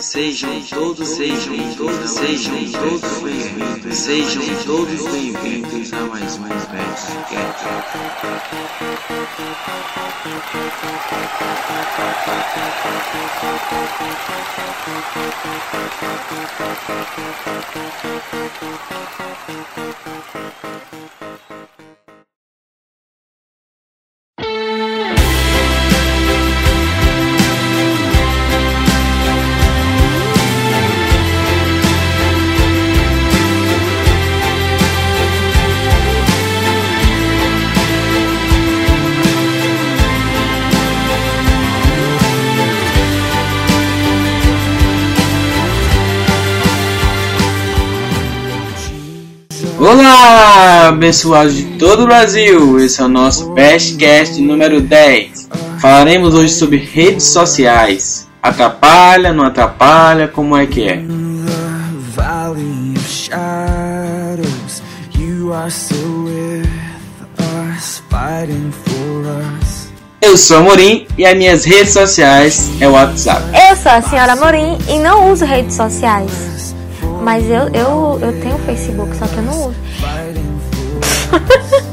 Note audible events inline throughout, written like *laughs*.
Sejam todos, sejam todos, sejam todos bem-vindos, sejam todos bem-vindos a mais um Bestcast. Olá, abençoados de todo o Brasil! Esse é o nosso Bestcast número 10. Falaremos hoje sobre redes sociais. Atrapalha, não atrapalha, como é que é? valley of shadows, you are still with us, fighting for us. Eu sou a Morim e as minhas redes sociais é o WhatsApp. Eu sou a senhora Morim e não uso redes sociais. Mas eu, eu, eu tenho Facebook, só que eu não uso. *laughs*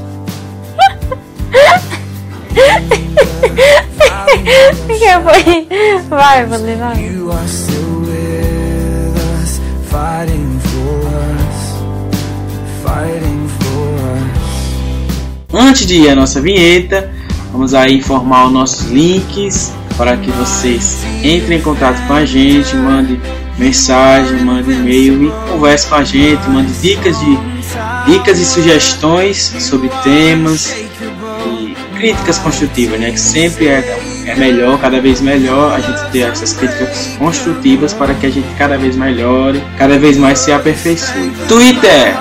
que foi? Vai, vou levar. You are still with us, fighting for us, fighting for us. Antes de ir à nossa vinheta, vamos aí informar os nossos links para que vocês entrem em contato com a gente, mandem mensagem, mandem e-mail e converse com a gente, mande dicas de dicas e sugestões sobre temas e críticas construtivas, né? Que sempre é, é melhor, cada vez melhor a gente ter essas críticas construtivas para que a gente cada vez melhore, cada vez mais se aperfeiçoe. Twitter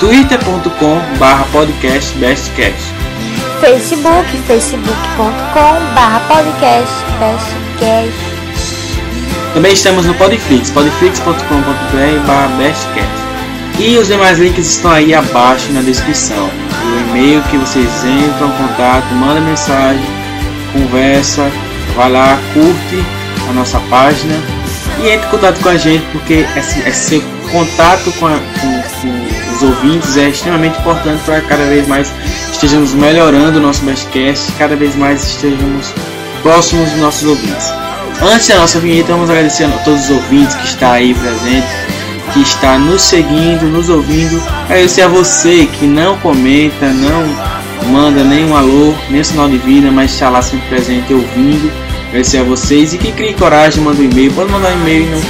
twitter.com barra podcast bestcast Facebook, facebook.com barra podcast, bestcast. Também estamos no Podflix, podflix.com.br bestcast. E os demais links estão aí abaixo na descrição. O e-mail que vocês entram contato, manda mensagem, conversa, vai lá, curte a nossa página e entre em contato com a gente porque esse, esse contato com, a- com- com os ouvintes é extremamente importante para cada vez mais estejamos melhorando o nosso Bestcast, cada vez mais estejamos próximos dos nossos ouvintes. Antes da nossa vinheta, vamos agradecer a todos os ouvintes que está aí presente, que está nos seguindo, nos ouvindo. Agradecer a você que não comenta, não manda nenhum alô, nem sinal de vida, mas está lá sempre presente ouvindo. Agradecer a vocês e que crie coragem, manda um e-mail. Pode mandar um e-mail não-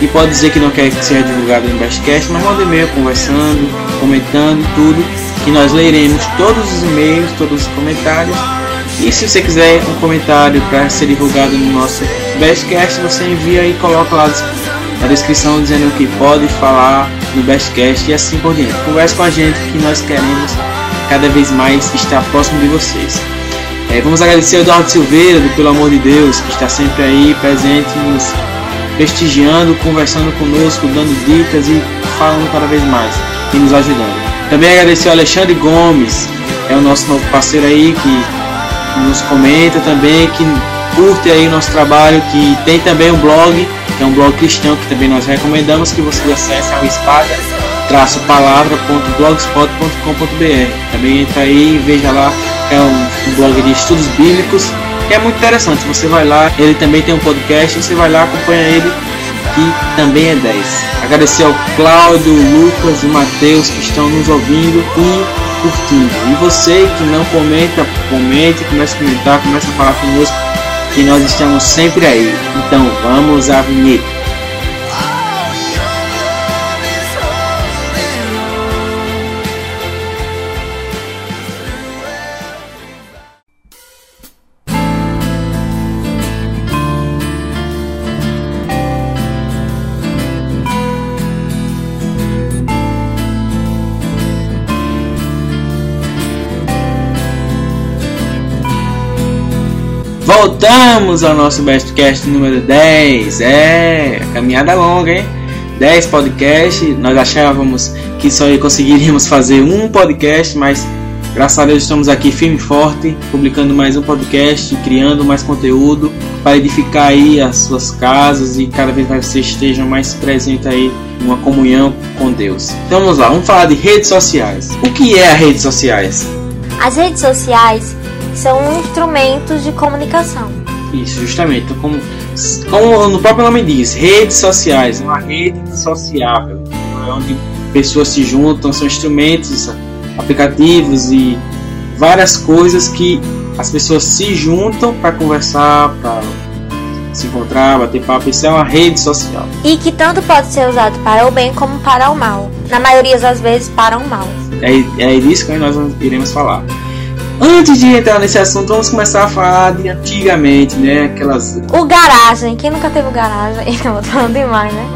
e pode dizer que não quer que seja divulgado no Bestcast, mas manda e-mail conversando, comentando tudo, que nós leremos todos os e-mails, todos os comentários. E se você quiser um comentário para ser divulgado no nosso Bestcast, você envia e coloca lá na descrição dizendo que pode falar no Bestcast e assim por diante. Converse com a gente que nós queremos cada vez mais estar próximo de vocês. É, vamos agradecer ao Eduardo Silveira, do Pelo Amor de Deus, que está sempre aí presente, nos prestigiando, conversando conosco, dando dicas e falando cada vez mais e nos ajudando. Também agradecer ao Alexandre Gomes, é o nosso novo parceiro aí que nos comenta também, que curte aí o nosso trabalho, que tem também um blog, que é um blog cristão que também nós recomendamos que vocês acessem ao espada palavra.blogspot.com.br Também entra aí e veja lá, é um, um blog de estudos bíblicos, que é muito interessante. Você vai lá, ele também tem um podcast, você vai lá, acompanha ele, que também é 10. Agradecer ao Cláudio, Lucas e Matheus que estão nos ouvindo e curtindo. E você que não comenta, comente, comece a comentar, comece a falar conosco, que nós estamos sempre aí. Então vamos à vinheta. Voltamos ao nosso Bestcast número 10. É, caminhada longa, hein? 10 podcasts. Nós achávamos que só conseguiríamos fazer um podcast, mas Graças a Deus estamos aqui firme e forte, publicando mais um podcast, criando mais conteúdo para edificar aí as suas casas e cada vez mais você esteja mais presente aí uma comunhão com Deus. Então vamos lá, vamos falar de redes sociais. O que é as redes sociais? As redes sociais são instrumentos de comunicação. Isso, justamente. Então, como, como no próprio nome diz, redes sociais, uma rede sociável, é onde pessoas se juntam, são instrumentos aplicativos e várias coisas que as pessoas se juntam para conversar, para se encontrar, bater papo. Isso é uma rede social. E que tanto pode ser usado para o bem como para o mal. Na maioria das vezes, para o mal. É, é disso que nós iremos falar. Antes de entrar nesse assunto, vamos começar a falar de antigamente, né? Aquelas. O garagem. Quem nunca teve o garagem? *laughs* Não, tô falando demais, né?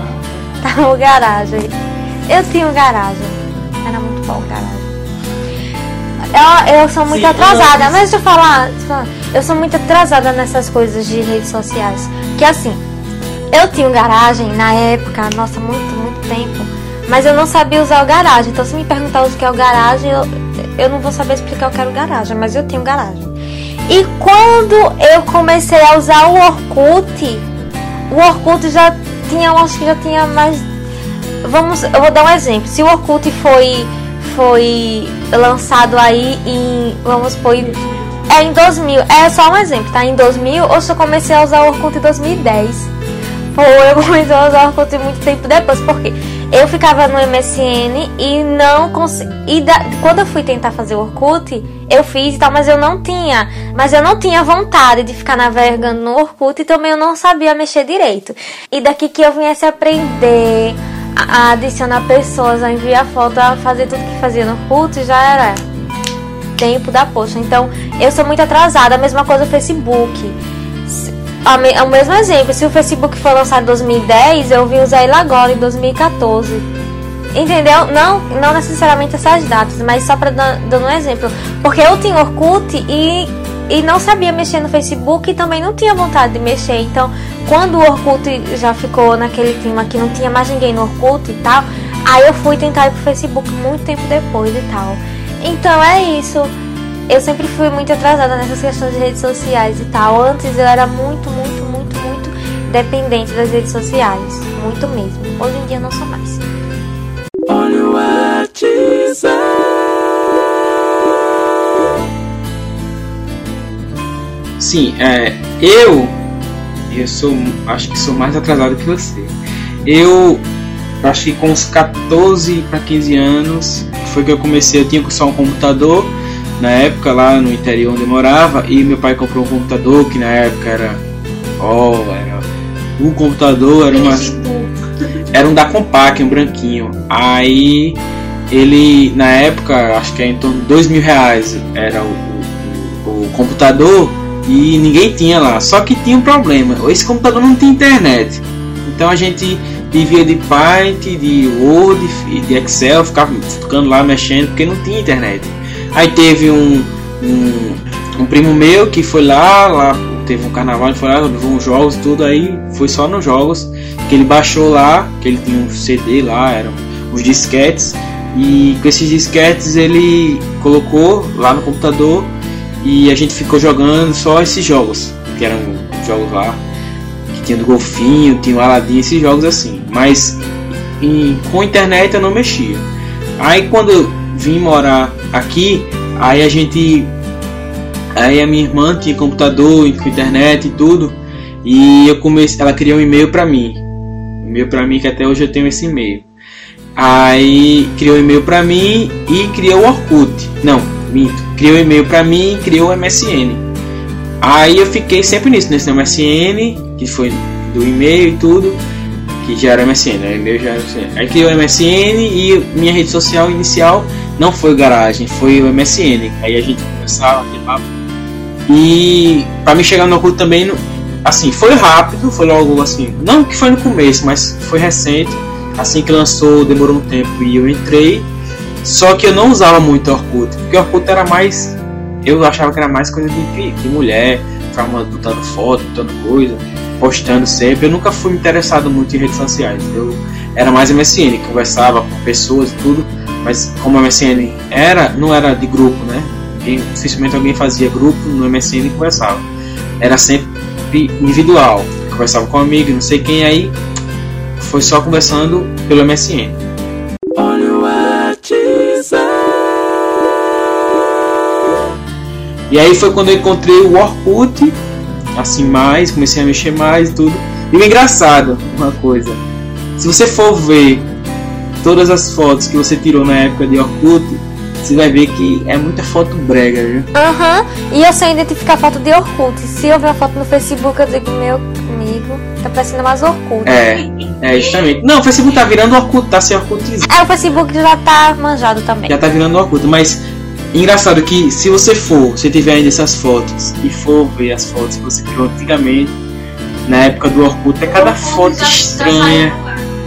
Tá o garagem. Eu tinha o garagem. Era muito bom o garagem. Eu, eu sou muito Sim, atrasada, eu... mas deixa eu falar, deixa eu falar. Eu sou muito atrasada nessas coisas de redes sociais. Que assim, eu tinha um garagem na época, nossa, muito, muito tempo. Mas eu não sabia usar o garagem. Então se me perguntar o que é o garagem, eu, eu não vou saber explicar o que era o garagem, mas eu um garagem. E quando eu comecei a usar o Orkut, o Orkut já tinha, acho que já tinha mais. Vamos, eu vou dar um exemplo. Se o Orkut foi foi lançado aí em, vamos supor, é em 2000, é só um exemplo, tá? Em 2000, ou se eu comecei a usar o Orkut em 2010. Foi, eu comecei a usar o Orkut muito tempo depois, porque eu ficava no MSN e não consegui. Quando eu fui tentar fazer o Orkut, eu fiz e tal, mas eu não tinha. Mas eu não tinha vontade de ficar navegando no Orkut e também eu não sabia mexer direito. E daqui que eu viesse aprender a adicionar pessoas, a enviar foto, a fazer tudo que fazia no Orkut, já era tempo da poxa. Então, eu sou muito atrasada. A mesma coisa o Facebook. O mesmo exemplo, se o Facebook foi lançado em 2010, eu vim usar ele agora, em 2014. Entendeu? Não, não necessariamente essas datas, mas só para dando um exemplo. Porque eu tinha Orkut e e não sabia mexer no Facebook e também não tinha vontade de mexer. Então, quando o Orkut já ficou naquele clima que não tinha mais ninguém no Orkut e tal, aí eu fui tentar ir pro Facebook muito tempo depois e tal. Então é isso. Eu sempre fui muito atrasada nessas questões de redes sociais e tal. Antes eu era muito, muito, muito, muito dependente das redes sociais. Muito mesmo. Hoje em dia não sou mais. Olha o Sim, é, eu eu sou acho que sou mais atrasado que você. Eu acho que com uns 14 para 15 anos foi que eu comecei, eu tinha só um computador na época lá no interior onde eu morava e meu pai comprou um computador que na época era ó, oh, era o computador era uma era um da Compaq, um branquinho. Aí ele na época, acho que é em torno de dois mil reais era o, o, o computador e ninguém tinha lá. Só que tinha um problema: esse computador não tinha internet. Então a gente vivia de Paint, de Word, de Excel, ficava ficando lá mexendo porque não tinha internet. Aí teve um, um, um primo meu que foi lá, lá teve um carnaval, ele foi lá, levou uns jogos tudo, aí foi só nos jogos que ele baixou lá, que ele tinha um CD lá, eram os disquetes, e com esses disquetes ele colocou lá no computador e a gente ficou jogando só esses jogos, que eram jogos lá, que tinha do golfinho, tinha o Aladdin, esses jogos assim. Mas em, com internet eu não mexia. Aí quando vim morar aqui, aí a gente. Aí a minha irmã tinha computador, com internet e tudo. E eu comecei, ela criou um e-mail para mim. Um e-mail para mim que até hoje eu tenho esse e-mail. Aí criou um e-mail para mim e criou o Orkut. Não, minto criou um e-mail para mim e criou o MSN. Aí eu fiquei sempre nisso, nesse MSN, que foi do e-mail e tudo, que já era MSN, né? e-mail já era MSN. Aí criou o MSN e minha rede social inicial não foi o Garagem, foi o MSN. Aí a gente começava a papo. E para mim chegar no Orkut também, assim, foi rápido, foi logo assim, não que foi no começo, mas foi recente. Assim que lançou, demorou um tempo e eu entrei. Só que eu não usava muito Orkut, porque Orkut era mais. Eu achava que era mais coisa de, de mulher, ficava botando foto, botando coisa, postando sempre. Eu nunca fui interessado muito em redes sociais. Eu era mais MSN, conversava com pessoas e tudo, Mas como o MSN era, não era de grupo, né? Alguém, dificilmente alguém fazia grupo no MSN e conversava. Era sempre individual. Conversava com um amigo, não sei quem, aí foi só conversando pelo MSN. E aí foi quando eu encontrei o Orkut, assim mais, comecei a mexer mais tudo. E o engraçado, uma coisa, se você for ver todas as fotos que você tirou na época de Orkut, você vai ver que é muita foto brega, viu? Aham, e eu sei identificar foto de Orkut. Se eu ver uma foto no Facebook, eu digo, meu amigo, tá parecendo mais Orkut. É, é justamente. Não, o Facebook tá virando Orkut, tá sem Orkut. É, o Facebook já tá manjado também. Já tá virando Orkut, mas engraçado que se você for, se tiver ainda essas fotos e for ver as fotos que você tirou antigamente, na época do Orkut, é cada foto estranha.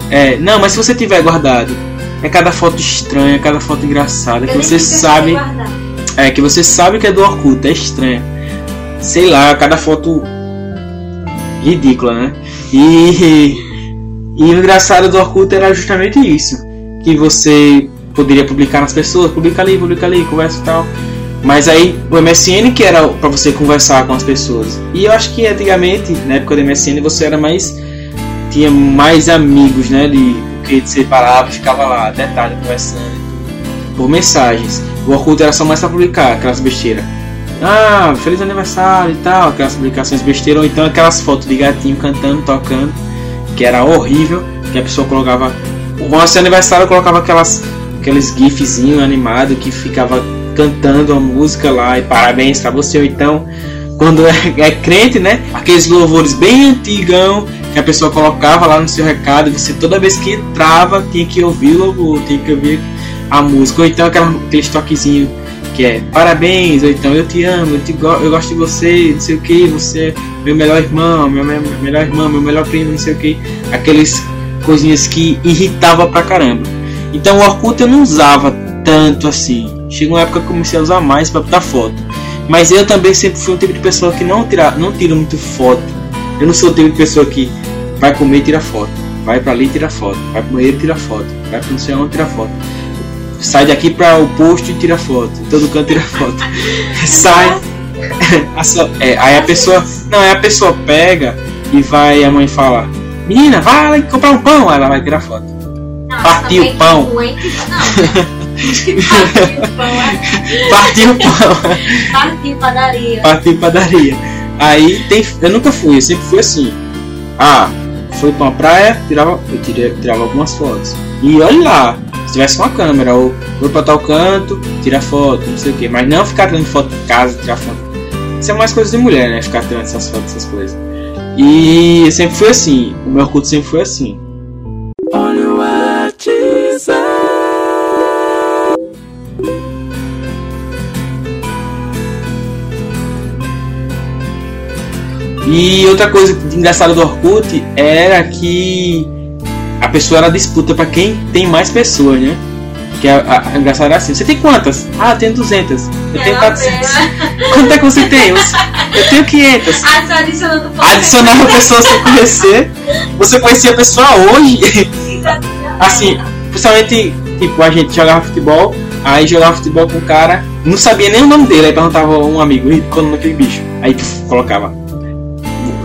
É, não, mas se você tiver guardado, é cada foto estranha, cada foto engraçada, que você sabe. É, que você sabe que é do Orkut, é estranha. Sei lá, cada foto ridícula, né? E, *laughs* e o engraçado do Orkut era justamente isso. Que você poderia publicar nas pessoas, publica ali, publica ali, conversa e tal. Mas aí o MSN que era para você conversar com as pessoas. E eu acho que antigamente, na época do MSN, você era mais. tinha mais amigos, né? De, porque você parava e ficava lá, detalhe, conversando por mensagens. O Orkut era só mais pra publicar aquelas besteiras. Ah, feliz aniversário e tal, aquelas publicações besteiras, ou então aquelas fotos de gatinho cantando, tocando, que era horrível, que a pessoa colocava. O seu aniversário colocava aquelas aqueles gifzinho animado que ficava cantando a música lá e parabéns para você ou então quando é, é, crente, né? Aqueles louvores bem antigão que a pessoa colocava lá no seu recado, você toda vez que entrava tinha que ouvir o louvor, tinha que ouvir a música, ou então aquela, aquele toquezinho que é parabéns, ou então eu te amo, eu, te go eu gosto de você, não sei o que, você é meu melhor irmão, meu, meu melhor irmão, meu melhor primo, não sei o que, aqueles coisinhas que irritava pra caramba. Então o Orkut eu não usava tanto assim. Chegou uma época que eu comecei a usar mais para botar foto. Mas eu também sempre fui um tipo de pessoa que não tira, não tira muito foto. Eu não sou o tipo de pessoa que vai comer e tira foto. Vai para ali e tira foto. Vai pro banheiro e tira foto. Vai pro não sei onde tira foto. Sai daqui para o posto e tira foto. Em todo canto tira foto. *laughs* Sai. *laughs* é, aí a pessoa. Não, aí a pessoa pega e vai. A mãe fala: Menina, vai lá comprar um pão. Aí ela vai tirar foto. Partiu o pão. Partiu o pão. Partiu padaria. Partiu padaria. Aí tem. Eu nunca fui, eu sempre fui assim. Ah, foi pra uma praia, tirava, eu tirava, tirava algumas fotos. E olha lá, se tivesse uma câmera, ou vou pra tal canto, tira foto, não sei o que. Mas não ficar tirando foto de casa, tirar foto. Isso é mais coisa de mulher, né? Ficar tirando essas fotos, essas coisas. E sempre foi assim. O meu culto sempre foi assim. E outra coisa engraçada do Orkut era que a pessoa era disputa para quem tem mais pessoas, né? Que a, a, a engraçado era assim: você tem quantas? Ah, eu tenho 200. Eu tenho 400. *laughs* Quanto é que você tem? Eu tenho 500. Adicionando Adicionava pessoas sem conhecer. Você conhecia a pessoa hoje. assim, principalmente, tipo, a gente jogava futebol. Aí jogava futebol com o cara, não sabia nem o nome dele. Aí perguntava um amigo, quando naquele bicho. Aí tu colocava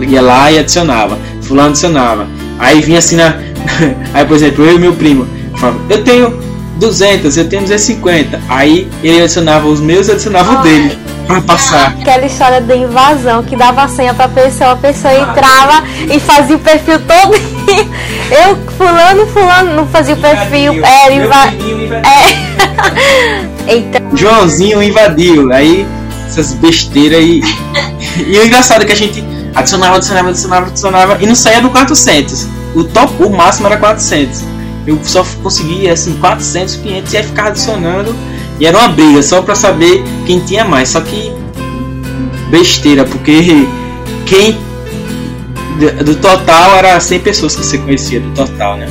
ia lá e adicionava. Fulano adicionava. Aí vinha assim na. *laughs* Aí, por exemplo, eu e meu primo. Falava, eu tenho 200, eu tenho 250. Aí ele adicionava os meus e adicionava o dele. Pra passar. Aquela história da invasão que dava a senha pra pessoa, a pessoa entrava e fazia o perfil todo. *laughs* Eu, fulano, fulano, não fazia o perfil. Era inva... É. *laughs* então. Joãozinho invadiu. Aí essas besteiras aí. E o engraçado é que a gente adicionava, adicionava, adicionava, adicionava e não saía do 400. O top, o máximo era 400. Eu só conseguia assim 400, 500 e aí ficava adicionando e era uma briga só para saber quem tinha mais. Só que besteira, porque quem do total era 100 pessoas que você conhecia do total, né?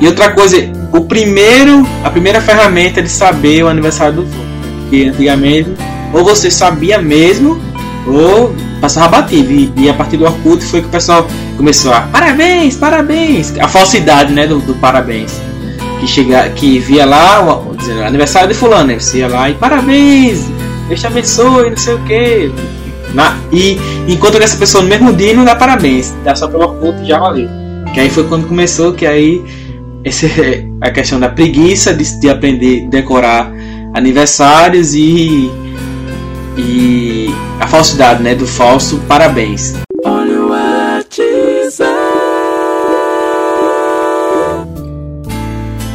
E outra coisa, o primeiro, a primeira ferramenta de saber o aniversário do porque antigamente ou você sabia mesmo ou passava batido. E, e, a partir do Orkut foi que o pessoal começou a parabéns, parabéns. A falsidade né, do, do parabéns. que chega, que via lá, o- dizendo aniversário de fulano? Você ia lá e parabéns, Deus te abençoe, não sei o que. e encontra com essa pessoa no mesmo dia e não dá parabéns, dá só pelo Orkut e já valeu. Que aí foi quando começou, que aí esse, *laughs* a questão da preguiça de, de aprender, decorar aniversários e e a falsidade, né, do falso parabéns.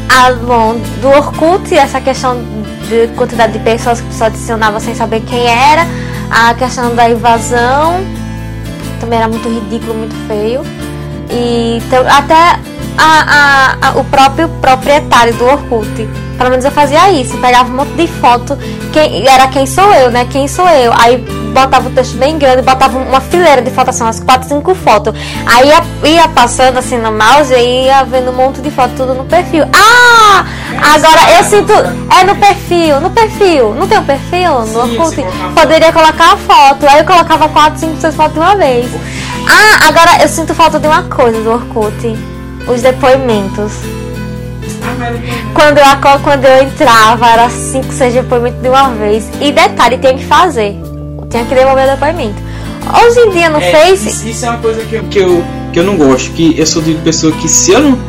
Ah, bom, do Orkut, essa questão de quantidade de pessoas que só adicionava sem saber quem era, a questão da invasão, também era muito ridículo, muito feio. E então, até a- a- a- o próprio proprietário do Orkut. Pelo menos eu fazia isso, pegava um monte de foto, quem, era quem sou eu, né? Quem sou eu. Aí botava o texto bem grande, botava uma fileira de fotos, assim, umas 4, 5 fotos. Aí ia, ia passando assim no mouse e ia vendo um monte de fotos tudo no perfil. Ah! Agora eu sinto. É no perfil, no perfil. Não tem um perfil no Orkut? Poderia colocar a foto. Aí eu colocava 4, 5, 6 fotos de uma vez. Ah, agora eu sinto falta de uma coisa do Orkut. Os depoimentos. Quando eu, quando eu entrava, era 5, 6 depoimentos de uma vez. E detalhe, tinha que fazer. Tinha que devolver o depoimento. Hoje em dia no É, Face. Isso, isso é uma coisa que eu, que, eu, que eu não gosto. Que eu sou de pessoa que se eu não,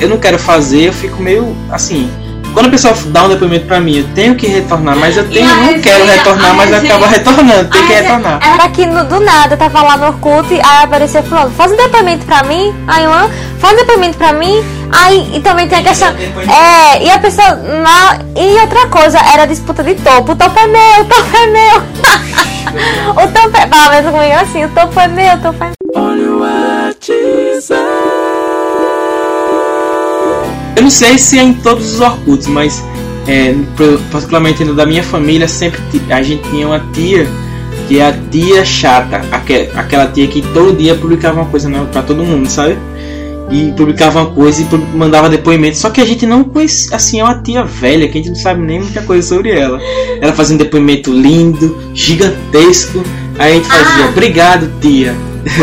eu não quero fazer, eu fico meio assim. Quando a pessoa dá um depoimento pra mim, eu tenho que retornar, mas eu tenho, a não quero resenha- retornar, a mas eu resenha- acabo retornando, tem que a resenha- retornar. Era que no- do nada, eu tava lá no Orkut, aí apareceu fulano, faz um depoimento pra mim, aí eu, "Ah, faz um depoimento pra mim, aí e também tem a questão. É, e a pessoa. Na, e outra coisa, era disputa de topo, o topo é meu, o topo é meu. *laughs* o topo é. Pelo menos comigo é assim, o topo é meu, o topo é Eu não sei se é em todos os Orkuts, mas é, particularmente no da minha família, sempre a gente tinha uma tia que é a tia chata, aque- aquela tia que todo dia publicava uma coisa nova pra todo mundo, sabe? E publicava uma coisa e mandava depoimento. Só que a gente não conhece, assim, é uma tia velha que a gente não sabe nem muita coisa sobre ela. Ela fazia um depoimento lindo, gigantesco. Aí a gente fazia, Ah. obrigado, tia.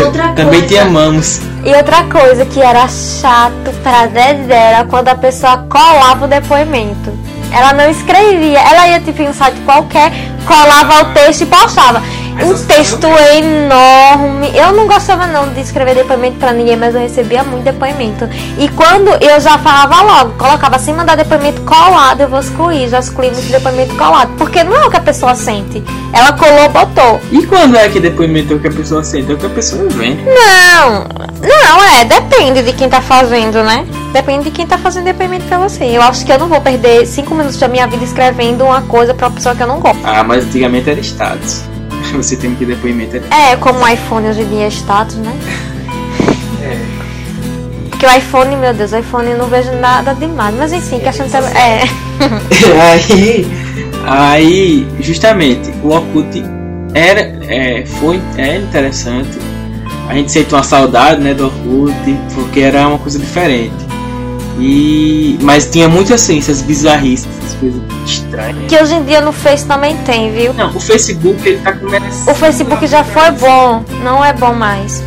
Outra *laughs* Também coisa. te amamos. E outra coisa que era chato pra dedé era quando a pessoa colava o depoimento. Ela não escrevia, ela ia tipo em um site qualquer, colava o texto e postava. Um texto coisas enorme. Eu não gostava não de escrever depoimento pra ninguém, mas eu recebia muito depoimento. E quando eu já falava logo, colocava sem mandar depoimento colado, eu vou excluir, já excluí muito depoimento colado. Porque não é o que a pessoa sente. Ela colou, botou. E quando é que depoimento é o que a pessoa sente? É o que a pessoa inventa. Não, não, é, depende de quem tá fazendo, né? Depende de quem tá fazendo depoimento pra você. Eu acho que eu não vou perder cinco minutos da minha vida escrevendo uma coisa pra uma pessoa que eu não gosto. Ah, mas antigamente era status. *laughs* Você tem que depoimento. era- É, como o iPhone hoje em dia é status, né? *laughs* Porque o iPhone, meu Deus, o iPhone eu não vejo nada demais. Mas enfim, questão de. É. *laughs* aí, aí, justamente, o Orkut era, é, foi, é interessante. A gente sentiu uma saudade, né, do Orkut, porque era uma coisa diferente. E, mas tinha muito assim, essas bizarrices, essas coisas estranhas. Que hoje em dia no Face também tem, viu? Não, o Facebook ele tá começando. O Facebook já foi bom, não é bom mais.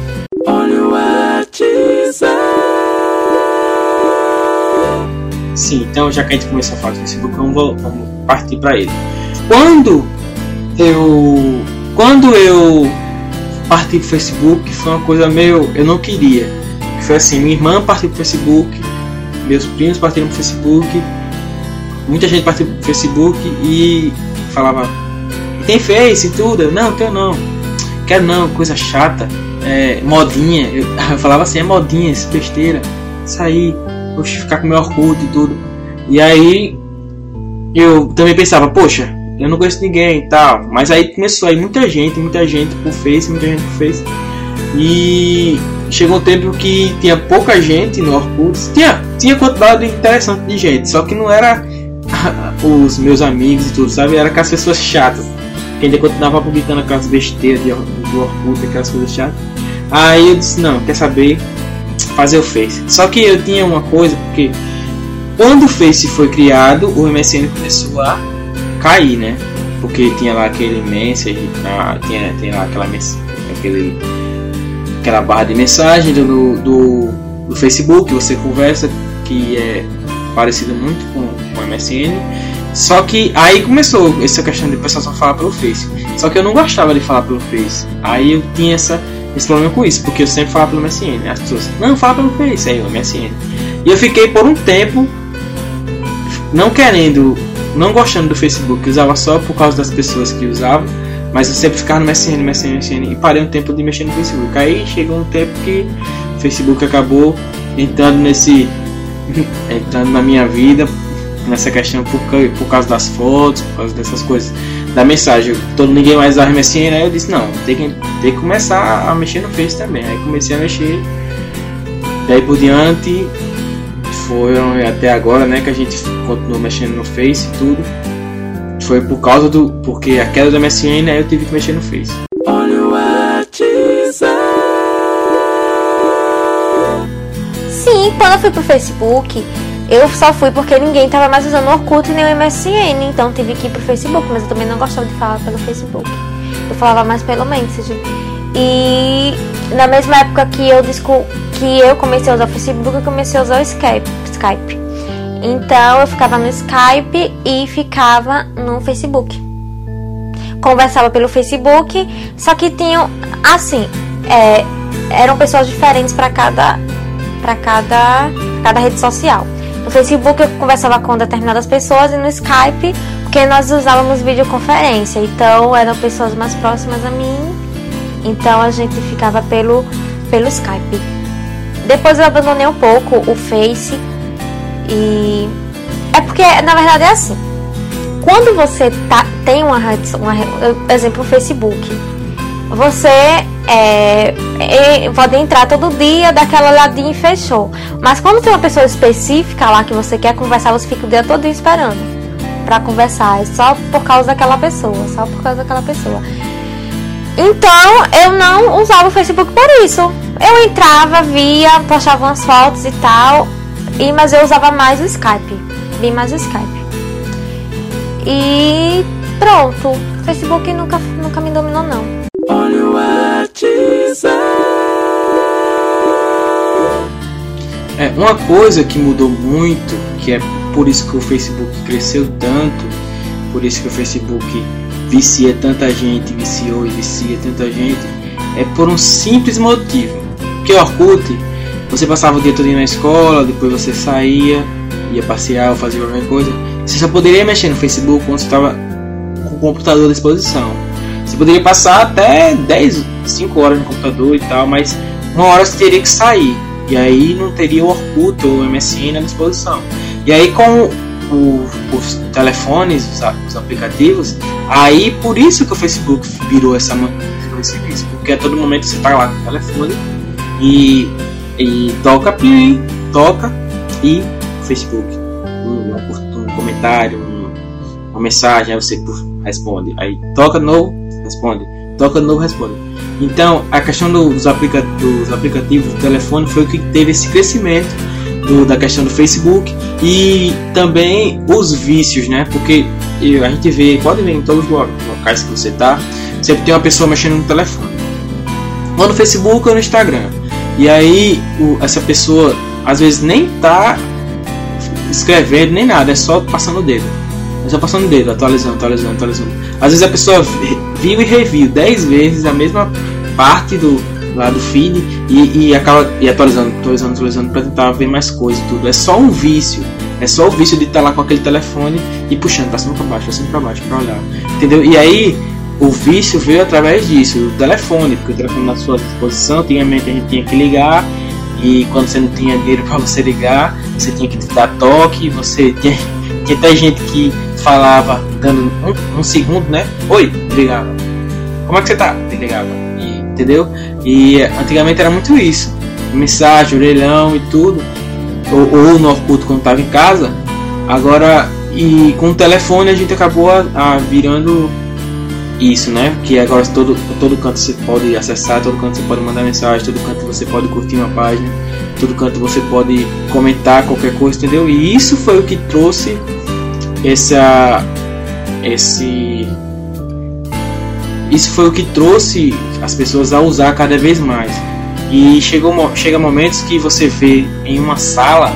Sim, então já que a gente começou a falar do Facebook, vamos, vamos partir para ele. Quando eu quando eu parti pro Facebook, foi uma coisa meio eu não queria. Foi assim, minha irmã partiu pro Facebook, meus primos partiram pro Facebook, muita gente partiu pro Facebook e falava tem Face e tudo? Eu, não, quero não. Quero não, coisa chata. É, modinha. Eu, *laughs* eu falava assim, é modinha, essa besteira. Isso aí, vou ficar com meu Orkut e tudo. E aí eu também pensava, poxa, eu não conheço ninguém e tal. Mas aí começou aí muita gente, muita gente por Face, muita gente por Face. E chegou um tempo que tinha pouca gente no Orkut. Tinha, tinha quantidade interessante de gente, só que não era *laughs* os meus amigos e tudo, sabe? Era aquelas pessoas chatas. Que ainda continuava publicando aquelas besteiras de, do Orkut, aquelas coisas chatas. Aí eu disse, não, quer saber? Fazer o Face. Só que eu tinha uma coisa, porque quando o Face foi criado, o MSN começou a cair, né? Porque tinha lá aquele message, tinha, tem lá aquela mens- aquele, aquela barra de mensagem do, do, do Facebook, você conversa, que é parecido muito com, com o MSN. Só que aí começou essa questão de o pessoal só falar pelo Face. Só que eu não gostava de falar pelo Face. Aí eu tinha essa, esse problema com isso, porque eu sempre falava pelo MSN. As pessoas, não, fala pelo Face, aí o MSN. E eu fiquei por um tempo não querendo, não gostando do Facebook, usava só por causa das pessoas que usavam, mas eu sempre ficava no MSN, MSN, MSN e parei um tempo de mexer no Facebook. Aí chegou um tempo que o Facebook acabou entrando nesse *laughs* entrando na minha vida nessa questão por, por causa das fotos, por causa dessas coisas, da mensagem. Todo ninguém mais usava MSN, aí eu disse não, tem que, tem que começar a mexer no Face também. Aí comecei a mexer. Daí por diante foram até agora, né, que a gente continuou mexendo no Face e tudo. Foi por causa do. Porque a queda do MSN, aí eu tive que mexer no Face. Sim, quando eu fui pro Facebook, eu só fui porque ninguém tava mais usando o Orkut nem o MSN, então tive que ir pro Facebook, mas eu também não gostava de falar pelo Facebook. Eu falava mais pelo Messenger. E na mesma época que eu que eu comecei a usar o Facebook, eu comecei a usar o Skype, Skype. Então eu ficava no Skype e ficava no Facebook. Conversava pelo Facebook, só que tinham assim, é, eram pessoas diferentes para cada para cada cada rede social. No Facebook eu conversava com determinadas pessoas e no Skype, porque nós usávamos videoconferência, então eram pessoas mais próximas a mim. Então a gente ficava pelo pelo Skype. Depois eu abandonei um pouco o Face e é porque na verdade é assim. Quando você tá, tem uma uma, exemplo, o Facebook, você é, é, pode entrar todo dia, daquela ladinha e fechou. Mas quando tem uma pessoa específica lá que você quer conversar, você fica o dia todo esperando para conversar. É só por causa daquela pessoa, só por causa daquela pessoa. Então eu não usava o Facebook por isso. Eu entrava, via, postava umas fotos e tal, e mas eu usava mais o Skype, bem mais o Skype. E pronto, o Facebook nunca, nunca me dominou não. É, uma coisa que mudou muito, que é por isso que o Facebook cresceu tanto, por isso que o Facebook vicia tanta gente, viciou e vicia tanta gente, é por um simples motivo. Que o Orkut, você passava o dia todo na escola, depois você saía, ia passear ou fazer qualquer coisa, você só poderia mexer no Facebook quando você estava com o computador à disposição. Você poderia passar até 10, 5 horas no computador e tal, mas uma hora você teria que sair. E aí não teria o Orkut ou o MSN à disposição. E aí com o, os telefones, os, os, aplicativos, aí por isso que o Facebook virou essa esse. Porque a todo momento você está lá com o telefone e, e toca, plim, toca e Facebook. Um, um, comentário, um, uma mensagem, aí você responde. Aí toca novo, responde. Toca novo, responde. Então, a questão dos, aplica dos aplicativos do telefone foi o que teve esse crescimento do, da questão do Facebook e também os vícios, né? Porque a gente vê, pode ver em todos os locais que você está, sempre tem uma pessoa mexendo no telefone. Ou no Facebook ou no Instagram. E aí, o, essa pessoa às vezes nem tá escrevendo nem nada, é só passando o dedo. É só passando o dedo, atualizando, atualizando, atualizando. Às vezes a pessoa viu e reviu 10 vezes a mesma parte do lá do feed e, e acaba e atualizando, atualizando, atualizando para tentar ver mais coisas tudo. É só um vício. É só o vício de estar lá com aquele telefone e puxando para cima para baixo, para cima para baixo para olhar. Entendeu? E aí o vício veio através disso, do telefone, porque o telefone na sua disposição, antigamente a gente tinha que ligar e quando você não tinha dinheiro *laughs* para você ligar, você tinha que dar toque, você tinha, tinha até gente que falava dando um, um segundo, né? Oi, ligava. Como é que você tá? Ligava. E, entendeu? E antigamente era muito isso. Mensagem, orelhão e tudo. Ou, ou no Orkut quando tava em casa. Agora, e com o telefone a gente acabou a, a virando isso, né? Que agora todo, todo canto você pode acessar, todo canto você pode mandar mensagem, todo canto você pode curtir uma página, todo canto você pode comentar qualquer coisa, entendeu? E isso foi o que trouxe essa esse isso foi o que trouxe as pessoas a usar cada vez mais e chegou chega momentos que você vê em uma sala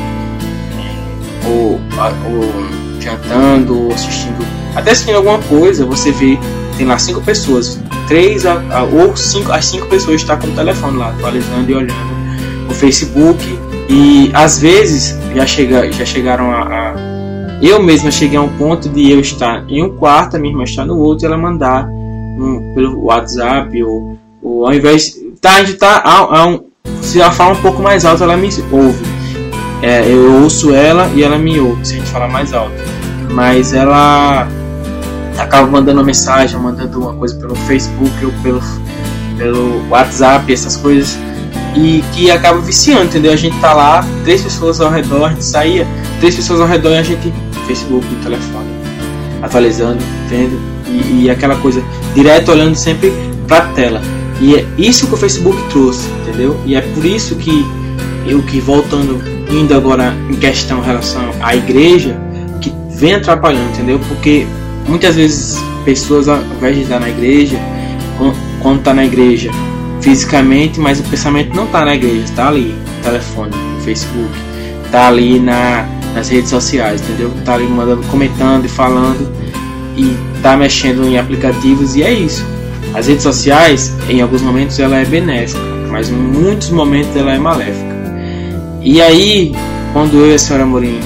ou ou jantando, ou assistindo, até assistindo alguma coisa, você vê, tem lá cinco pessoas, três a, a, ou cinco, as cinco pessoas estão com o telefone lá, atualizando e olhando o Facebook. E às vezes já, chega, já chegaram a, a eu mesma cheguei a um ponto de eu estar em um quarto, a minha irmã estar no outro, ela mandar um, pelo WhatsApp ou, ou ao invés tá, a gente tá a, a um, se ela fala um pouco mais alto, ela me ouve. É, eu ouço ela e ela me ouve se a gente falar mais alto. Mas ela acaba mandando uma mensagem, mandando uma coisa pelo Facebook ou pelo, pelo WhatsApp, essas coisas. E que acaba viciando, entendeu? A gente tá lá, três pessoas ao redor, a gente saía, três pessoas ao redor e a gente, Facebook, telefone, atualizando, vendo. E, e aquela coisa, direto olhando sempre pra tela. E é isso que o Facebook trouxe, entendeu? E é por isso que eu que voltando, indo agora em questão em relação à igreja, que vem atrapalhando, entendeu? Porque muitas vezes pessoas ao invés de estar na igreja, quando está na igreja fisicamente, mas o pensamento não está na igreja, está ali no telefone, no Facebook, está ali na, nas redes sociais, entendeu? Está ali mandando, comentando e falando e está mexendo em aplicativos e é isso. As redes sociais, em alguns momentos, ela é benéfica, mas em muitos momentos ela é maléfica. E aí, quando eu e a senhora Morim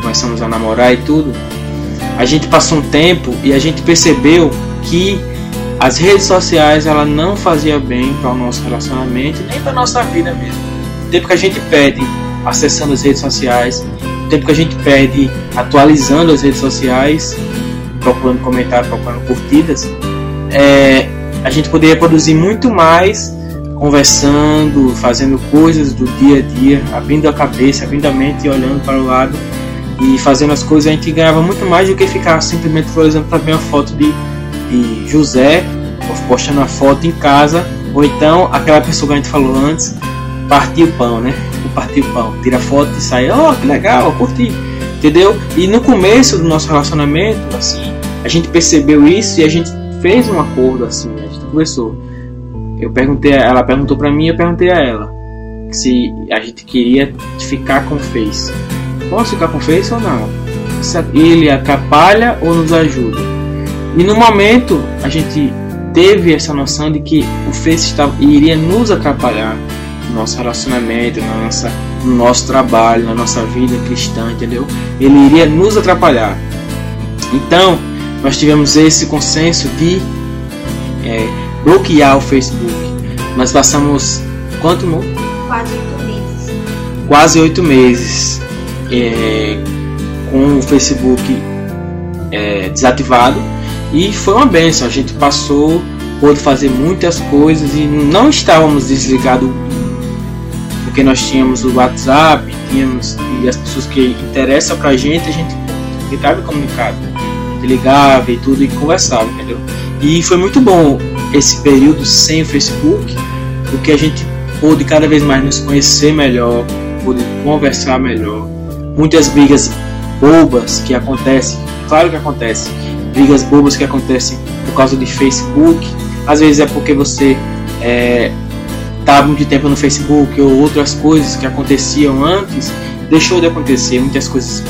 começamos a namorar e tudo, a gente passou um tempo e a gente percebeu que as redes sociais ela não fazia bem para o nosso relacionamento nem para nossa vida mesmo. O tempo que a gente perde acessando as redes sociais, o tempo que a gente perde atualizando as redes sociais, procurando comentários, procurando curtidas, é, a gente poderia produzir muito mais conversando, fazendo coisas do dia a dia, abrindo a cabeça, abrindo a mente e olhando para o lado e fazendo as coisas, a gente ganhava muito mais do que ficar simplesmente, por exemplo, para ver uma foto de, de José, postando a foto em casa, ou então aquela pessoa que a gente falou antes, partir o pão, né? O partir o pão, tira foto e sai, oh, que legal, curti, entendeu? E no começo do nosso relacionamento, assim, a gente percebeu isso e a gente fez um acordo assim, a gente conversou. Eu perguntei, ela perguntou para mim, eu perguntei a ela se a gente queria ficar com o Face. Posso ficar com o Face ou não? Ele atrapalha ou nos ajuda? E no momento a gente teve essa noção de que o Face estava, iria nos atrapalhar no nosso relacionamento, na nossa, no nosso trabalho, na nossa vida cristã, entendeu? Ele iria nos atrapalhar. Então, nós tivemos esse consenso de é, bloquear o Facebook. Nós passamos quanto? Quase oito meses. Quase oito meses é, com o Facebook é, desativado e foi uma benção. A gente passou, pôde fazer muitas coisas e não estávamos desligados porque nós tínhamos o WhatsApp, tínhamos e as pessoas que interessam pra gente, a gente estava comunicado ligava e tudo e conversava, entendeu? E foi muito bom esse período sem o Facebook, porque a gente pôde cada vez mais nos conhecer melhor, pôde conversar melhor. Muitas brigas bobas que acontecem, claro que acontece, brigas bobas que acontecem por causa de Facebook. Às vezes é porque você é, tá muito tempo no Facebook ou outras coisas que aconteciam antes deixou de acontecer, muitas coisas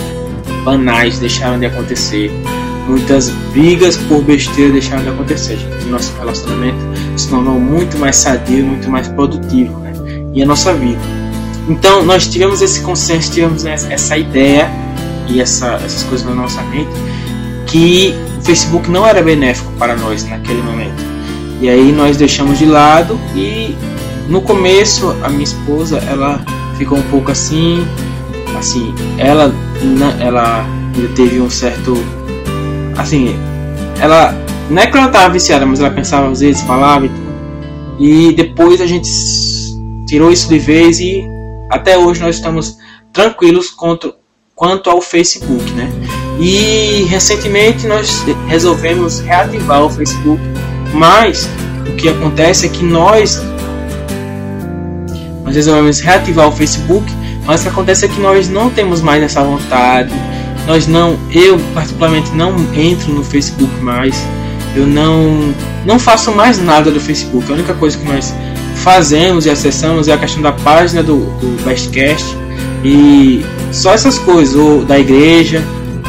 banais deixaram de acontecer muitas brigas por besteira deixaram de acontecer. Gente. Nosso relacionamento se tornou muito mais sadio, muito mais produtivo, né? E a nossa vida. Então, nós tivemos esse consenso, tivemos essa ideia e essa, essas coisas na nossa mente que o Facebook não era benéfico para nós naquele momento. E aí nós deixamos de lado e no começo a minha esposa ela ficou um pouco assim, assim, ela ela teve um certo assim, ela não é que ela tava viciada, mas ela pensava às vezes, falava e. E depois a gente tirou isso de vez e até hoje nós estamos tranquilos quanto, quanto ao Facebook, né? E recentemente nós resolvemos reativar o Facebook, mas o que acontece é que nós nós resolvemos reativar o Facebook, mas o que acontece é que nós não temos mais essa vontade, nós não, eu particularmente não entro no Facebook mais. Eu não não faço mais nada do Facebook. A única coisa que nós fazemos e acessamos é a questão da página do, do Bestcast E só essas coisas, ou da igreja,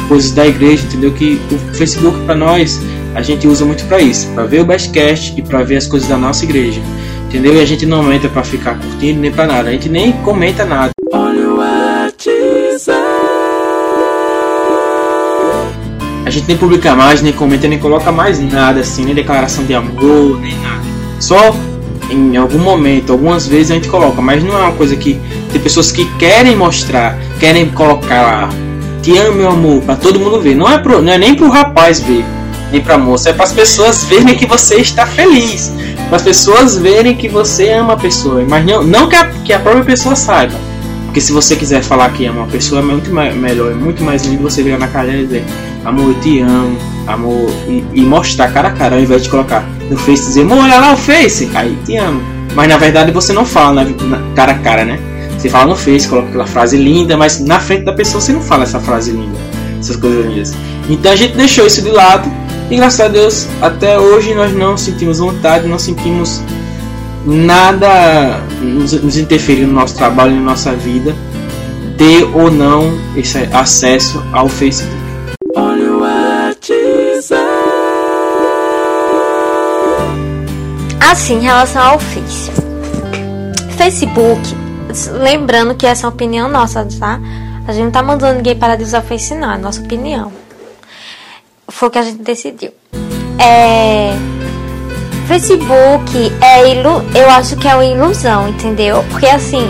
coisas da igreja, entendeu? Que o Facebook para nós a gente usa muito para isso, para ver o Bestcast e para ver as coisas da nossa igreja, entendeu? E a gente não entra para ficar curtindo nem para nada, a gente nem comenta nada. A gente nem publica mais, nem comenta, nem coloca mais nada assim, nem declaração de amor, nem nada. Só em algum momento, algumas vezes a gente coloca, mas não é uma coisa que tem pessoas que querem mostrar, querem colocar te amo meu amor, para todo mundo ver. Não é, pro, não é nem pro rapaz ver, nem pra moça, é para as pessoas verem que você está feliz, para as pessoas verem que você ama a pessoa, mas não, não que, a, que a própria pessoa saiba. Porque se você quiser falar que ama uma pessoa, é muito mais, melhor, é muito mais lindo você virar na cara e dizer amor, eu te amo, amor, e, e, mostrar cara a cara, ao invés de colocar no Face dizer, olha lá o Face, aí te amo. Mas na verdade você não fala na, na, cara a cara, né? Você fala no Face, coloca aquela frase linda, mas na frente da pessoa você não fala essa frase linda, essas coisas lindas. Então a gente deixou isso de lado e graças a Deus até hoje nós não sentimos vontade, não sentimos nada nos, nos interferir no nosso trabalho, na nossa vida, ter ou não esse acesso ao Facebook. Assim, em relação ao Face. Facebook, lembrando que essa é uma opinião nossa, tá? A gente não tá mandando ninguém parar de usar Face, não, é nossa opinião. Foi o que a gente decidiu. É. Facebook é ilu... eu acho que é uma ilusão, entendeu? Porque assim,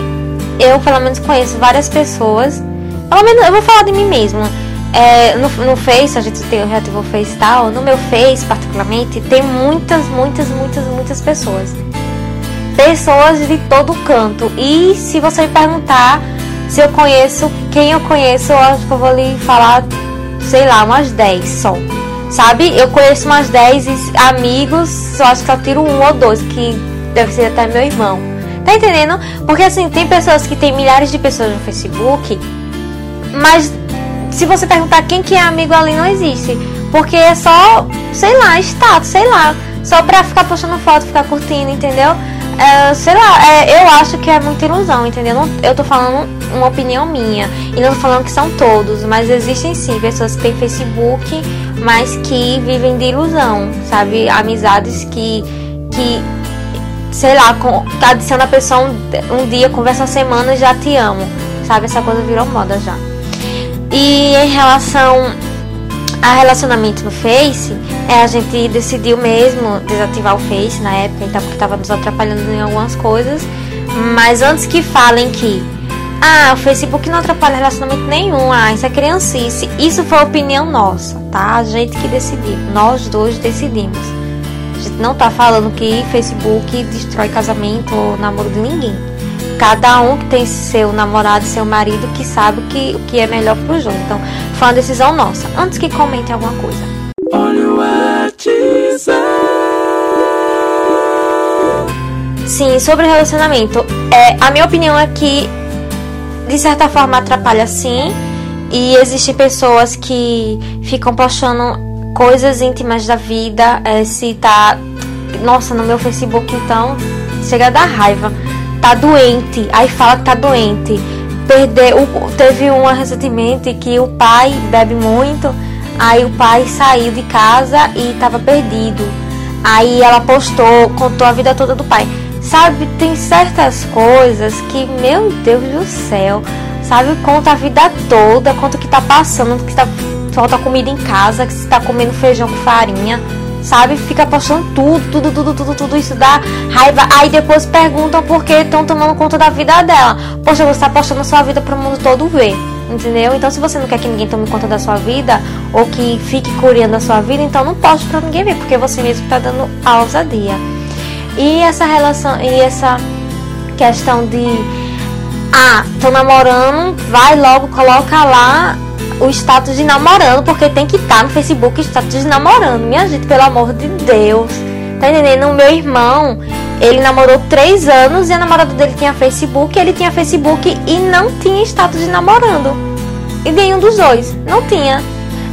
eu pelo menos conheço várias pessoas. Pelo menos eu vou falar de mim mesma é, no, no Face, a gente tem, o Face e tal, no meu Face particularmente, tem muitas, muitas, muitas, muitas pessoas. Pessoas de todo canto. E se você me perguntar se eu conheço, quem eu conheço, eu acho que eu vou lhe falar, sei lá, umas 10 só. Sabe? Eu conheço umas 10 amigos, só acho que eu tiro um ou dois, que deve ser até meu irmão. Tá entendendo? Porque assim, tem pessoas que tem milhares de pessoas no Facebook, mas se você perguntar quem que é amigo ali, não existe. Porque é só, sei lá, status, sei lá. Só pra ficar postando foto, ficar curtindo, entendeu? É, sei lá, é, eu acho que é muita ilusão, entendeu? Eu tô falando uma opinião minha. E não tô falando que são todos, mas existem sim pessoas que têm Facebook, mas que vivem de ilusão, sabe? Amizades que. que sei lá, com, adiciona a pessoa um, um dia, conversa uma semana e já te amo. Sabe? Essa coisa virou moda já. E em relação a relacionamento no Face, é, a gente decidiu mesmo desativar o Face na época, então, porque estava nos atrapalhando em algumas coisas. Mas antes que falem que ah, o Facebook não atrapalha relacionamento nenhum, ah, isso é criancice. Isso foi opinião nossa, tá? A gente que decidiu, nós dois decidimos. A gente não tá falando que Facebook destrói casamento ou namoro de ninguém cada um que tem seu namorado, seu marido, que sabe o que, o que é melhor pro jogo. Então, foi uma decisão nossa. Antes que comentem alguma coisa. Sim, sobre relacionamento. É, a minha opinião é que, de certa forma, atrapalha sim. E existem pessoas que ficam postando coisas íntimas da vida. É, se tá. Nossa, no meu Facebook então. Chega a dar raiva tá doente, aí fala que tá doente. Perdeu, teve uma recentemente que o pai bebe muito, aí o pai saiu de casa e tava perdido. Aí ela postou, contou a vida toda do pai. Sabe, tem certas coisas que, meu Deus do céu, sabe, conta a vida toda, conta o que tá passando, que tá, falta comida em casa, que você tá comendo feijão com farinha sabe? Fica postando tudo, tudo, tudo, tudo, tudo isso dá raiva. Aí depois perguntam por que estão tomando conta da vida dela. Poxa, você está postando sua vida para o mundo todo ver, entendeu? Então se você não quer que ninguém tome conta da sua vida ou que fique curiando a sua vida, então não poste para ninguém ver, porque você mesmo está dando a ousadia. E essa relação, e essa questão de ah, tô namorando, vai logo, coloca lá o status de namorando, porque tem que estar tá no Facebook status de namorando. Minha gente, pelo amor de Deus. Tá entendendo? O meu irmão, ele namorou três anos e a namorada dele tinha Facebook, ele tinha Facebook e não tinha status de namorando. E nenhum dos dois. Não tinha.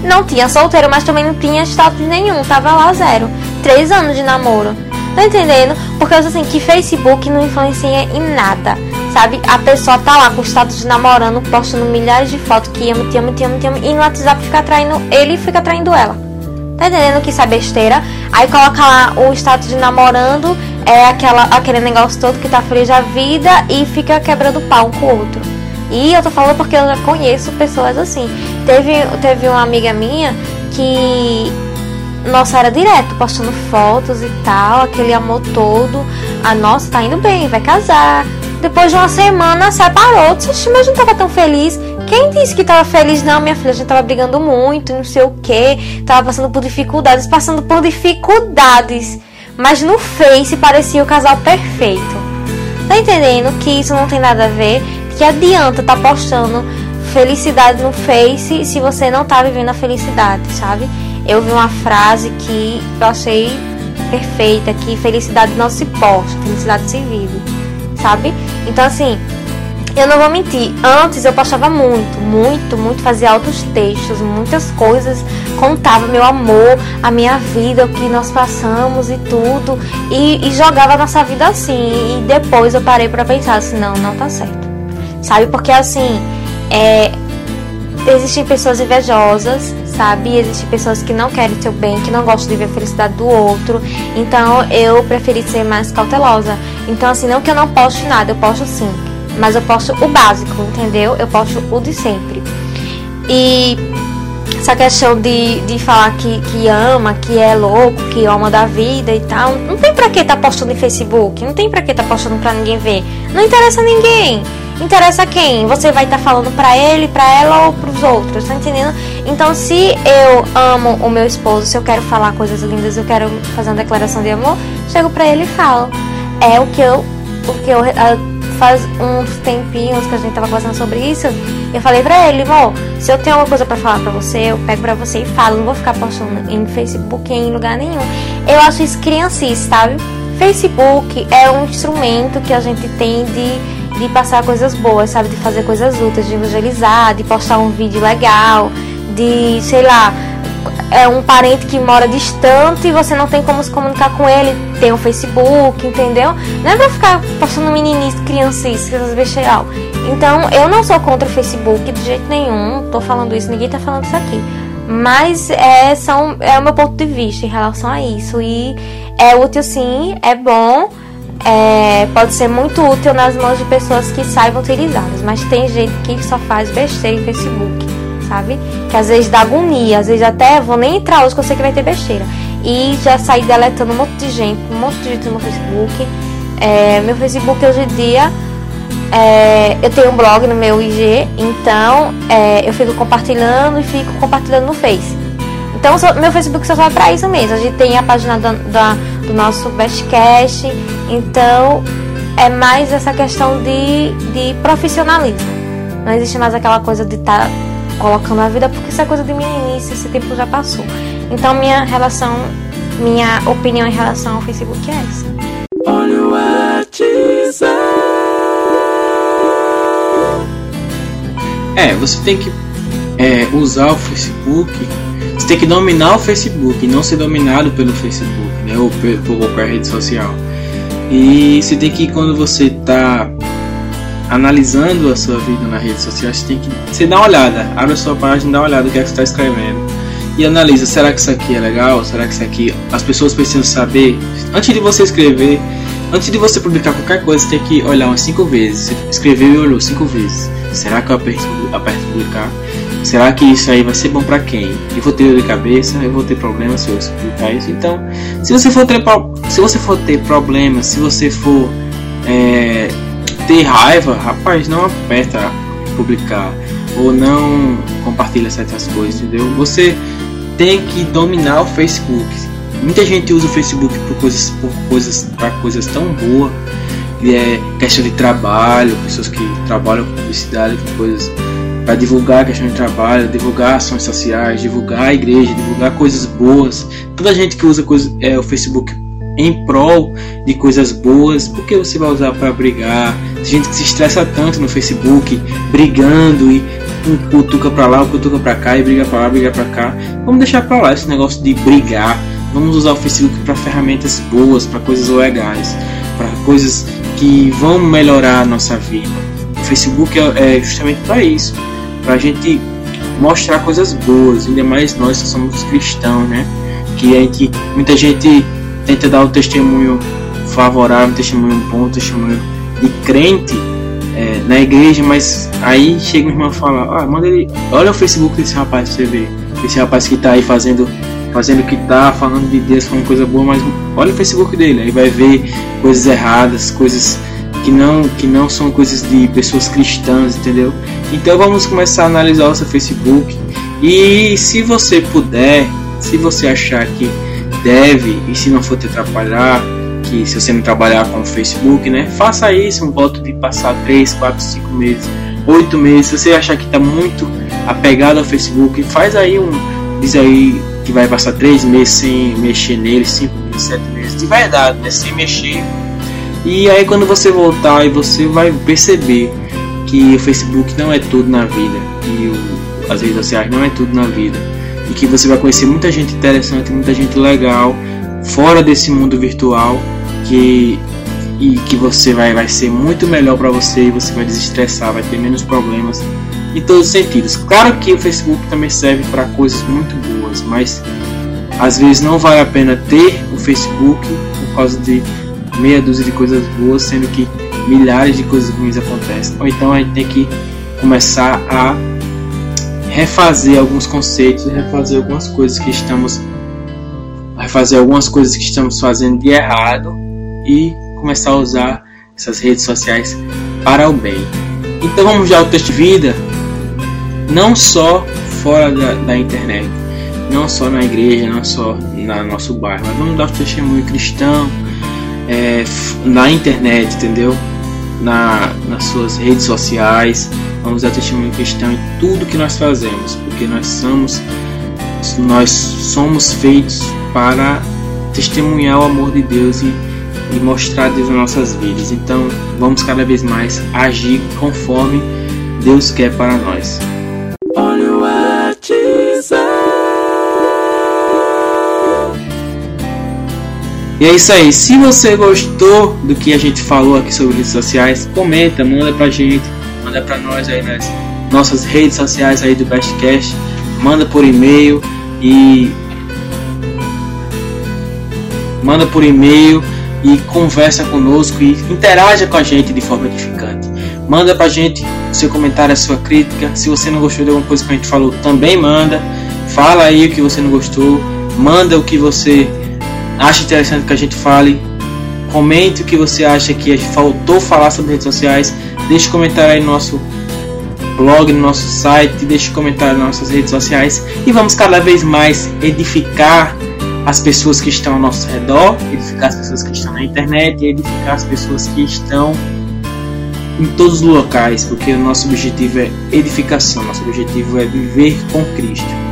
Não tinha solteiro, mas também não tinha status nenhum. Tava lá zero. Três anos de namoro. Tá entendendo? Porque eu assim, que Facebook não influencia em nada Sabe? A pessoa tá lá com o status de namorando, postando milhares de fotos que ama, te ama, te ama, te ama, e no WhatsApp fica atraindo ele e fica atraindo ela. Tá entendendo que isso é besteira? Aí coloca lá o status de namorando, é aquela, aquele negócio todo que tá feliz da vida e fica quebrando pau um com o outro. E eu tô falando porque eu já conheço pessoas assim. Teve, teve uma amiga minha que nossa, era direto, postando fotos e tal, aquele amor todo. Ah, nossa, tá indo bem, vai casar. Depois de uma semana separou. Disse, mas gente tava tão feliz. Quem disse que tava feliz? Não, minha filha, a gente tava brigando muito, não sei o que. Tava passando por dificuldades, passando por dificuldades. Mas no Face parecia o casal perfeito. Tá entendendo que isso não tem nada a ver? Que adianta tá postando felicidade no Face se você não tá vivendo a felicidade, sabe? eu vi uma frase que eu achei perfeita, que felicidade não se posta, felicidade se vive, sabe? Então assim, eu não vou mentir, antes eu postava muito, muito, muito, fazia altos textos, muitas coisas, contava meu amor, a minha vida, o que nós passamos e tudo, e, e jogava a nossa vida assim, e depois eu parei para pensar assim, não, não tá certo, sabe? Porque assim, é, existem pessoas invejosas, sabe? Existem pessoas que não querem seu bem, que não gostam de ver a felicidade do outro. Então eu preferi ser mais cautelosa. Então, assim, não que eu não poste nada, eu posto sim. Mas eu posto o básico, entendeu? Eu posto o de sempre. E essa questão de, de falar que, que ama, que é louco, que ama da vida e tal, não tem pra que tá postando em Facebook, não tem pra que tá postando pra ninguém ver. Não interessa a ninguém interessa quem? Você vai estar tá falando para ele, para ela ou para os outros, tá entendendo? Então, se eu amo o meu esposo, se eu quero falar coisas lindas, eu quero fazer uma declaração de amor, chego para ele e falo. É o que eu, o que eu uh, faz uns tempinhos que a gente tava conversando sobre isso, eu falei pra ele, amor, se eu tenho alguma coisa para falar pra você, eu pego pra você e falo, não vou ficar postando em Facebook em lugar nenhum. Eu acho isso criancice, sabe? Facebook é um instrumento que a gente tem de de passar coisas boas, sabe? De fazer coisas úteis, de evangelizar, de postar um vídeo legal, de, sei lá, é um parente que mora distante e você não tem como se comunicar com ele, tem o um Facebook, entendeu? Não é pra ficar postando meninice, criancice, essas besteira. Então, eu não sou contra o Facebook de jeito nenhum, tô falando isso, ninguém tá falando isso aqui. Mas é, são, é o meu ponto de vista em relação a isso. E é útil sim, é bom é, pode ser muito útil nas mãos de pessoas que saibam utilizá-las, mas tem gente que só faz besteira em Facebook, sabe? Que às vezes dá agonia, às vezes até vou nem entrar hoje que eu sei que vai ter besteira. E já saí deletando um monte de gente, um monte de gente no Facebook. É, meu Facebook hoje em dia, é, eu tenho um blog no meu IG, então é, eu fico compartilhando e fico compartilhando no Face. Então, meu Facebook só serve pra isso mesmo. A gente tem a página da, da do nosso Bestcast. Então, é mais essa questão de, de profissionalismo. Não existe mais aquela coisa de estar tá colocando a vida, porque isso é coisa de meninice, esse tempo já passou. Então, minha relação, minha opinião em relação ao Facebook é essa. Olha o É, você tem que é, usar o Facebook você tem que dominar o Facebook, não ser dominado pelo Facebook, né? Ou por qualquer rede social. E você tem que, quando você está analisando a sua vida na rede social, você tem que você dá uma olhada, abre a sua página, dá uma olhada o que é que você está escrevendo e analisa, será que isso aqui é legal? Será que isso aqui as pessoas precisam saber? Antes de você escrever, antes de você publicar qualquer coisa, você tem que olhar umas cinco vezes. Você escreveu e olhou cinco vezes. Será que eu aperto, aperto publicar? Será que isso aí vai ser bom para quem? Eu vou ter dor de cabeça, eu vou ter problemas se eu explicar isso. Então, se você for ter, se você for ter problemas, se você for é, ter raiva, rapaz, não aperta publicar ou não compartilha certas coisas, entendeu? Você tem que dominar o Facebook. Muita gente usa o Facebook por coisas, por coisas, para coisas tão boas, é questão de trabalho, pessoas que trabalham com publicidade, com coisas para divulgar a questão de trabalho, divulgar ações sociais, divulgar a igreja, divulgar coisas boas. Toda gente que usa coisa, é, o Facebook em prol de coisas boas, por que você vai usar para brigar? Tem gente que se estressa tanto no Facebook, brigando e um cutuca para lá, um cutuca para cá e briga para lá, briga para cá. Vamos deixar para lá esse negócio de brigar. Vamos usar o Facebook para ferramentas boas, para coisas legais, para coisas que vão melhorar a nossa vida. O Facebook é, é justamente para isso, para a gente mostrar coisas boas, ainda mais nós que somos cristãos, né? Que a gente, muita gente tenta dar um testemunho favorável, um testemunho bom, um testemunho de crente é, na igreja, mas aí chega o irmão e fala, ah, manda ele, olha o Facebook desse rapaz você ver, esse rapaz que tá aí fazendo fazendo o que tá, falando de Deus, falando coisa boa, mas olha o Facebook dele, aí vai ver coisas erradas, coisas que não, que não são coisas de pessoas cristãs, entendeu? Então vamos começar a analisar o seu Facebook. E se você puder, se você achar que deve e se não for te atrapalhar, que se você não trabalhar com o Facebook, né, faça isso, um voto de passar 3, 4, 5 meses, 8 meses, se você achar que está muito apegado ao Facebook, faz aí um, diz aí que vai passar 3 meses sem mexer nele, 5 meses, 7 meses, de verdade, né, sem mexer, e aí quando você voltar, você vai perceber que o Facebook não é tudo na vida e o, as redes sociais não é tudo na vida e que você vai conhecer muita gente interessante, muita gente legal fora desse mundo virtual que e que você vai, vai ser muito melhor para você, você vai desestressar, vai ter menos problemas em todos os sentidos. Claro que o Facebook também serve para coisas muito boas, mas às vezes não vale a pena ter o Facebook por causa de meia dúzia de coisas boas, sendo que milhares de coisas ruins acontecem. Ou então a gente tem que começar a refazer alguns conceitos, refazer algumas coisas que estamos refazer algumas coisas que estamos fazendo de errado e começar a usar essas redes sociais para o bem. Então vamos já ao texto de vida, não só fora da, da internet, não só na igreja, não só no nosso bairro, mas vamos dar o testemunho cristão é, na internet, entendeu? Na, nas suas redes sociais, vamos dar testemunho cristão em tudo que nós fazemos, porque nós somos nós somos feitos para testemunhar o amor de Deus e, e mostrar Deus nas nossas vidas. Então, vamos cada vez mais agir conforme Deus quer para nós. E é isso aí. Se você gostou do que a gente falou aqui sobre redes sociais, comenta, manda pra gente, manda pra nós aí nas nossas redes sociais aí do Bestcast, manda por e-mail e manda por e-mail e conversa conosco e interaja com a gente de forma edificante. Manda pra gente seu comentário, a sua crítica. Se você não gostou de alguma coisa que a gente falou, também manda. Fala aí o que você não gostou. Manda o que você acha interessante que a gente fale. Comente o que você acha que faltou falar sobre redes sociais. Deixe um comentário aí no nosso blog, no nosso site. Deixe um comentário nas nossas redes sociais. E vamos cada vez mais edificar as pessoas que estão ao nosso redor, edificar as pessoas que estão na internet edificar as pessoas que estão em todos os locais, porque o nosso objetivo é edificação, nosso objetivo é viver com Cristo.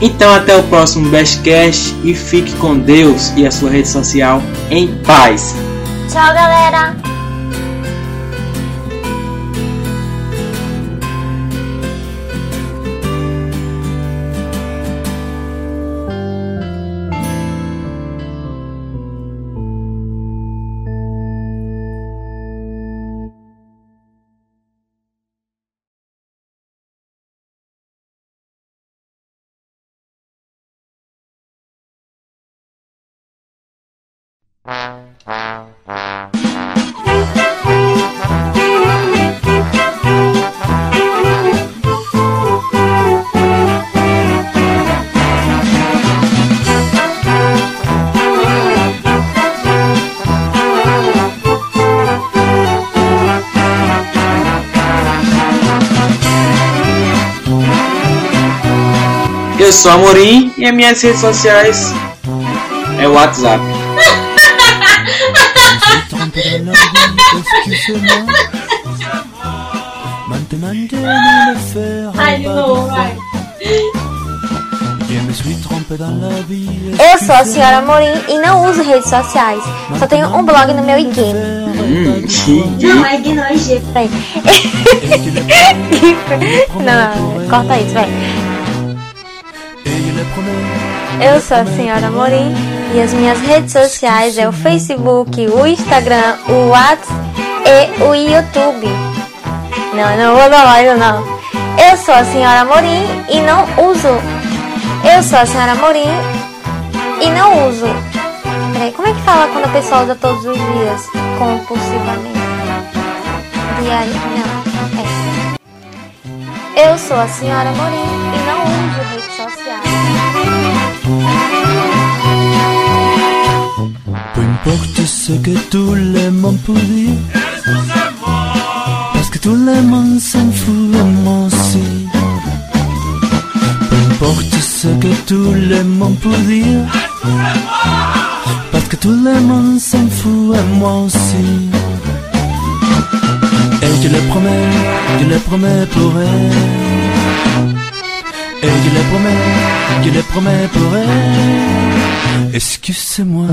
Então até o próximo Bestcast e fique com Deus e a sua rede social em paz. Tchau, galera! Eu sou Amorim e as minhas redes sociais é o WhatsApp. Maintenant je ne le pas. Eu sou a senhora Morim e não uso redes sociais. Só tenho um blog no meu IG. Hum, chique. Não, é que nós G. Peraí. Não, *laughs* não, corta isso, vai. Eu sou a senhora Morim e as minhas redes sociais é o Facebook, o Instagram, o WhatsApp e o YouTube. Não, não vou falar isso não. Eu sou a senhora Morim e não uso. Eu sou a senhora Morim e não uso. Peraí, como é que fala quando a pessoa usa todos os dias? Compulsivamente. Diário. Não. É. Eu sou a senhora Morim ce que tout le monde peut dire. Parce que tout le monde s'en fout et moi aussi. Peu importe ce que tout le monde peut dire. Parce que tout le monde s'en fout et moi aussi. Et je le promets, je le promets pour elle et il les promet, il les promet pour elle. Excusez-moi.